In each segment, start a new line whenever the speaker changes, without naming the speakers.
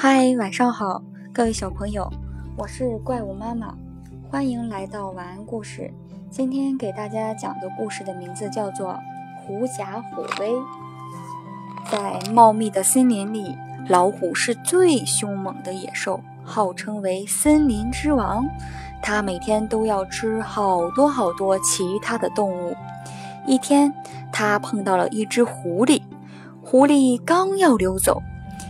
嗨，晚上好，各位小朋友，我是怪物妈妈，欢迎来到晚安故事。今天给大家讲的故事的名字叫做《狐假虎威》。在茂密的森林里，老虎是最凶猛的野兽，号称为森林之王。它每天都要吃好多好多其他的动物。一天，它碰到了一只狐狸，狐狸刚要溜走。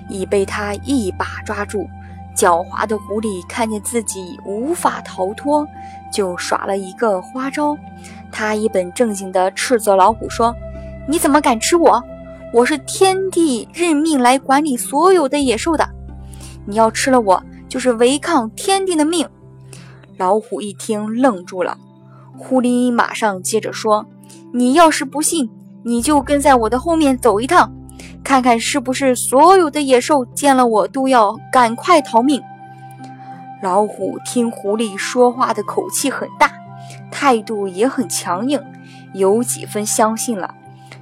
已被他一把抓住，狡猾的狐狸看见自己无法逃脱，就耍了一个花招。他一本正经地斥责老虎说：“你怎么敢吃我？我是天帝任命来管理所有的野兽的，你要吃了我，就是违抗天帝的命。”老虎一听愣住了，狐狸马上接着说：“你要是不信，你就跟在我的后面走一趟。”看看是不是所有的野兽见了我都要赶快逃命？老虎听狐狸说话的口气很大，态度也很强硬，有几分相信了，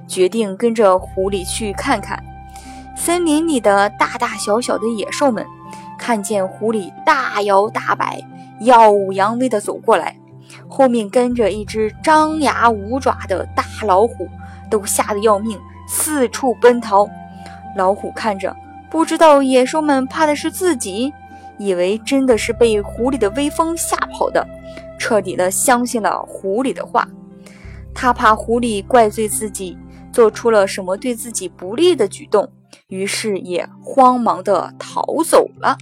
决定跟着狐狸去看看。森林里的大大小小的野兽们看见狐狸大摇大摆、耀武扬威地走过来，后面跟着一只张牙舞爪的大老虎，都吓得要命。四处奔逃，老虎看着，不知道野兽们怕的是自己，以为真的是被狐狸的威风吓跑的，彻底的相信了狐狸的话。他怕狐狸怪罪自己做出了什么对自己不利的举动，于是也慌忙的逃走了。